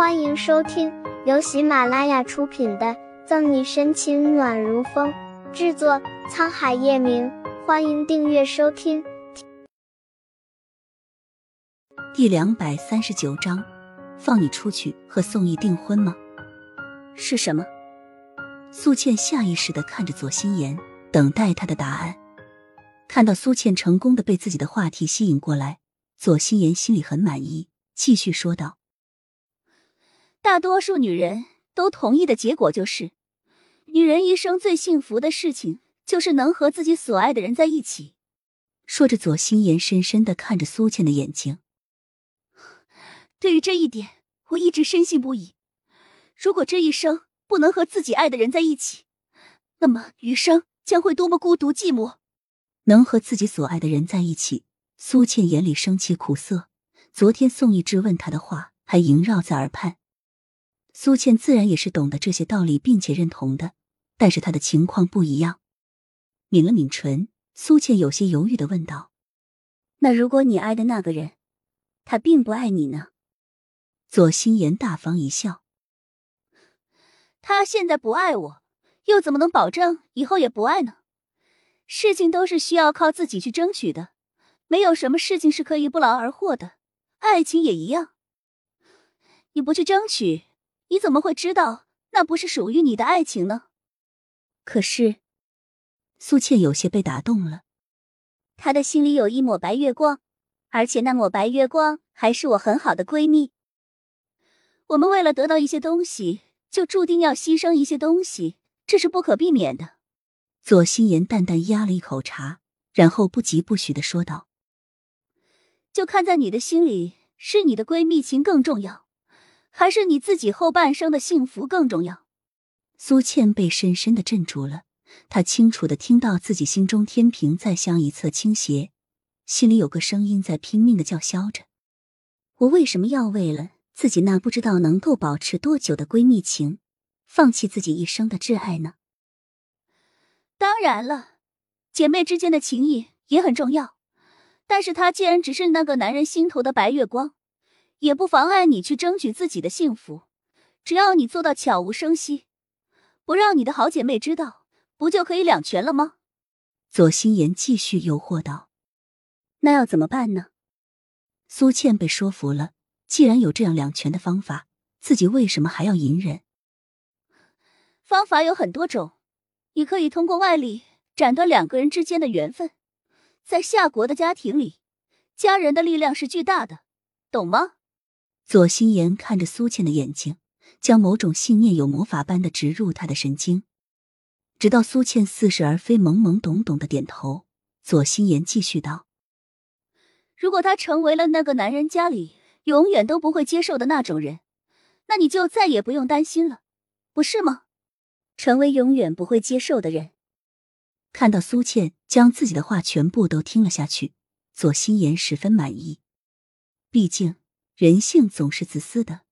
欢迎收听由喜马拉雅出品的《赠你深情暖如风》，制作沧海夜明。欢迎订阅收听。第两百三十九章，放你出去和宋毅订婚吗？是什么？苏倩下意识的看着左心言，等待他的答案。看到苏倩成功的被自己的话题吸引过来，左心言心里很满意，继续说道。大多数女人都同意的结果就是，女人一生最幸福的事情就是能和自己所爱的人在一起。说着，左心言深深的看着苏倩的眼睛。对于这一点，我一直深信不疑。如果这一生不能和自己爱的人在一起，那么余生将会多么孤独寂寞。能和自己所爱的人在一起，苏倩眼里升起苦涩。昨天宋逸之问她的话还萦绕在耳畔。苏倩自然也是懂得这些道理，并且认同的，但是她的情况不一样。抿了抿唇，苏倩有些犹豫的问道：“那如果你爱的那个人，他并不爱你呢？”左心言大方一笑：“他现在不爱我，又怎么能保证以后也不爱呢？事情都是需要靠自己去争取的，没有什么事情是可以不劳而获的，爱情也一样。你不去争取。”你怎么会知道那不是属于你的爱情呢？可是，苏倩有些被打动了。她的心里有一抹白月光，而且那抹白月光还是我很好的闺蜜。我们为了得到一些东西，就注定要牺牲一些东西，这是不可避免的。左心言淡淡压了一口茶，然后不疾不徐的说道：“就看在你的心里，是你的闺蜜情更重要。”还是你自己后半生的幸福更重要。苏倩被深深的镇住了，她清楚的听到自己心中天平在向一侧倾斜，心里有个声音在拼命的叫嚣着：“我为什么要为了自己那不知道能够保持多久的闺蜜情，放弃自己一生的挚爱呢？”当然了，姐妹之间的情谊也很重要，但是她既然只是那个男人心头的白月光。也不妨碍你去争取自己的幸福，只要你做到悄无声息，不让你的好姐妹知道，不就可以两全了吗？左心言继续诱惑道：“那要怎么办呢？”苏倩被说服了，既然有这样两全的方法，自己为什么还要隐忍？方法有很多种，你可以通过外力斩断两个人之间的缘分。在夏国的家庭里，家人的力量是巨大的，懂吗？左心言看着苏倩的眼睛，将某种信念有魔法般的植入她的神经，直到苏倩似是而非、懵懵懂懂的点头。左心言继续道：“如果他成为了那个男人家里永远都不会接受的那种人，那你就再也不用担心了，不是吗？成为永远不会接受的人。”看到苏倩将自己的话全部都听了下去，左心言十分满意，毕竟。人性总是自私的。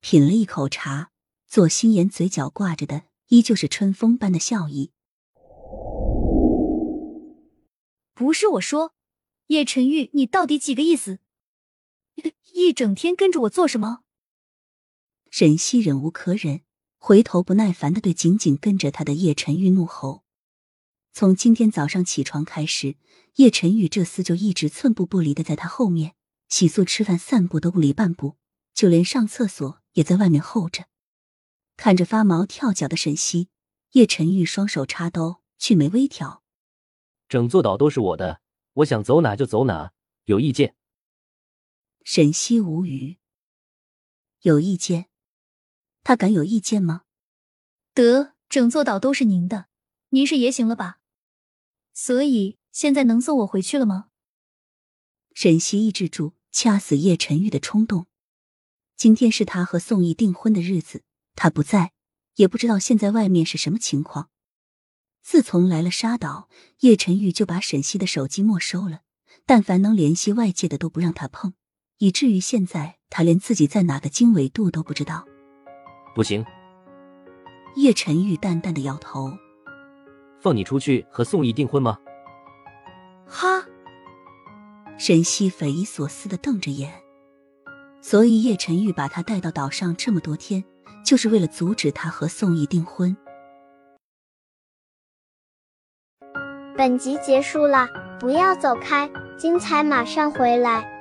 品了一口茶，左心言嘴角挂着的依旧是春风般的笑意。不是我说，叶晨玉，你到底几个意思？一整天跟着我做什么？沈西忍无可忍，回头不耐烦的对紧紧跟着他的叶晨玉怒吼。从今天早上起床开始，叶晨玉这厮就一直寸步不离的在他后面。洗漱、吃饭、散步都不离半步，就连上厕所也在外面候着。看着发毛跳脚的沈西，叶晨玉双手插兜，俊眉微挑：“整座岛都是我的，我想走哪就走哪，有意见？”沈西无语：“有意见？他敢有意见吗？”得，整座岛都是您的，您是爷行了吧？所以现在能送我回去了吗？沈西抑制住。掐死叶晨玉的冲动。今天是他和宋毅订婚的日子，他不在，也不知道现在外面是什么情况。自从来了沙岛，叶晨玉就把沈西的手机没收了，但凡能联系外界的都不让他碰，以至于现在他连自己在哪个经纬度都不知道。不行。叶晨玉淡淡的摇头。放你出去和宋毅订婚吗？哈。沈西匪夷所思的瞪着眼，所以叶晨玉把他带到岛上这么多天，就是为了阻止他和宋毅订婚。本集结束了，不要走开，精彩马上回来。